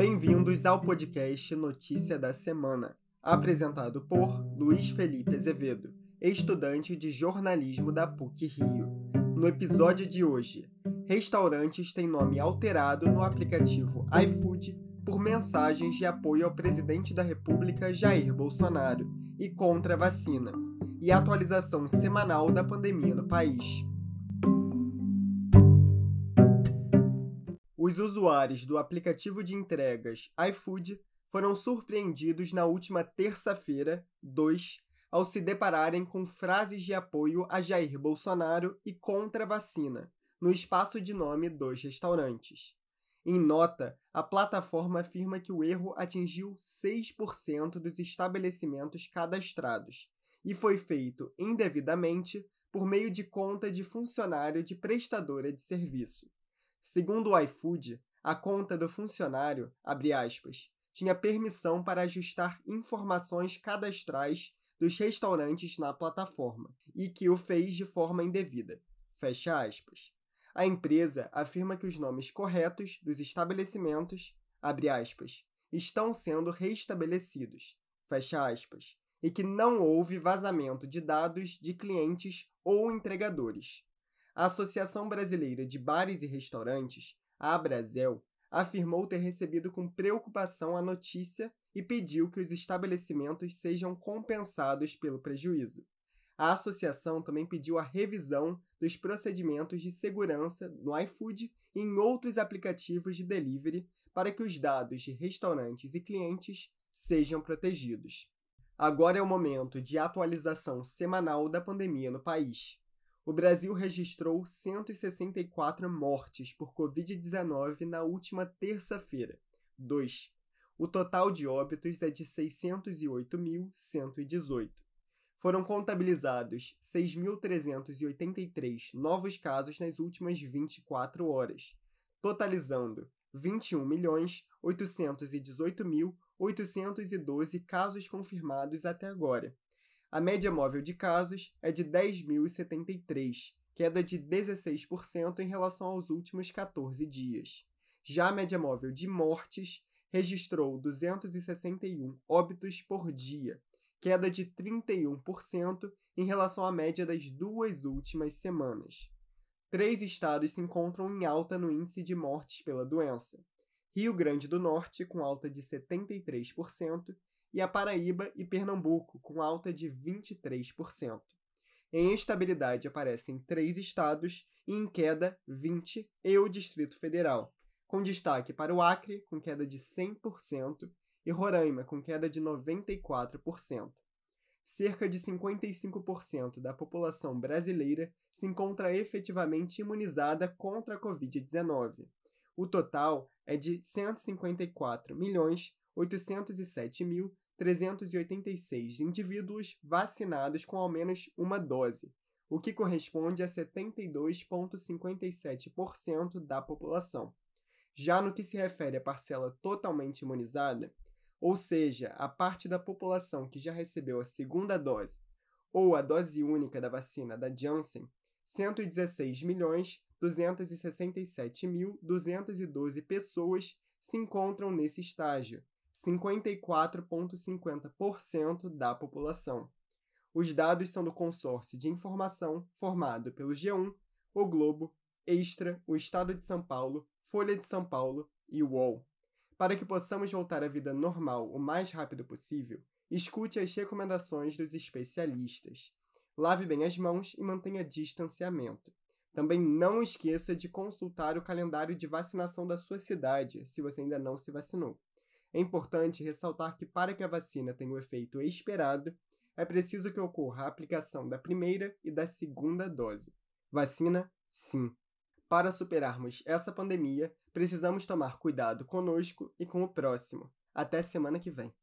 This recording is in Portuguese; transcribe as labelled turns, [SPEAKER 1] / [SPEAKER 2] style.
[SPEAKER 1] Bem-vindos ao podcast Notícia da Semana, apresentado por Luiz Felipe Azevedo, estudante de jornalismo da PUC Rio. No episódio de hoje, restaurantes têm nome alterado no aplicativo iFood por mensagens de apoio ao presidente da República Jair Bolsonaro e contra a vacina, e atualização semanal da pandemia no país. Os usuários do aplicativo de entregas iFood foram surpreendidos na última terça-feira, 2, ao se depararem com frases de apoio a Jair Bolsonaro e contra a vacina, no espaço de nome dos restaurantes. Em nota, a plataforma afirma que o erro atingiu 6% dos estabelecimentos cadastrados e foi feito indevidamente por meio de conta de funcionário de prestadora de serviço. Segundo o iFood, a conta do funcionário, aspas, tinha permissão para ajustar informações cadastrais dos restaurantes na plataforma e que o fez de forma indevida. Fecha aspas. A empresa afirma que os nomes corretos dos estabelecimentos, aspas, estão sendo restabelecidos, fecha aspas, e que não houve vazamento de dados de clientes ou entregadores. A Associação Brasileira de Bares e Restaurantes, a Abrazel, afirmou ter recebido com preocupação a notícia e pediu que os estabelecimentos sejam compensados pelo prejuízo. A associação também pediu a revisão dos procedimentos de segurança no iFood e em outros aplicativos de delivery para que os dados de restaurantes e clientes sejam protegidos. Agora é o momento de atualização semanal da pandemia no país o Brasil registrou 164 mortes por Covid-19 na última terça-feira. 2. O total de óbitos é de 608.118. Foram contabilizados 6.383 novos casos nas últimas 24 horas, totalizando 21.818.812 casos confirmados até agora, a média móvel de casos é de 10.073, queda de 16% em relação aos últimos 14 dias. Já a média móvel de mortes registrou 261 óbitos por dia, queda de 31% em relação à média das duas últimas semanas. Três estados se encontram em alta no índice de mortes pela doença. Rio Grande do Norte, com alta de 73%, e a Paraíba e Pernambuco, com alta de 23%. Em estabilidade aparecem três estados e em queda 20 e o Distrito Federal, com destaque para o Acre, com queda de 100%, e Roraima, com queda de 94%. Cerca de 55% da população brasileira se encontra efetivamente imunizada contra a Covid-19. O total é de 154 milhões 807.386 indivíduos vacinados com ao menos uma dose, o que corresponde a 72,57% da população. Já no que se refere à parcela totalmente imunizada, ou seja, a parte da população que já recebeu a segunda dose ou a dose única da vacina da Janssen, 116.267.212 pessoas se encontram nesse estágio, 54,50% da população. Os dados são do consórcio de informação formado pelo G1, O Globo, Extra, o Estado de São Paulo, Folha de São Paulo e UOL. Para que possamos voltar à vida normal o mais rápido possível, escute as recomendações dos especialistas. Lave bem as mãos e mantenha distanciamento. Também não esqueça de consultar o calendário de vacinação da sua cidade, se você ainda não se vacinou. É importante ressaltar que, para que a vacina tenha o efeito esperado, é preciso que ocorra a aplicação da primeira e da segunda dose. Vacina, sim. Para superarmos essa pandemia, precisamos tomar cuidado conosco e com o próximo. Até semana que vem.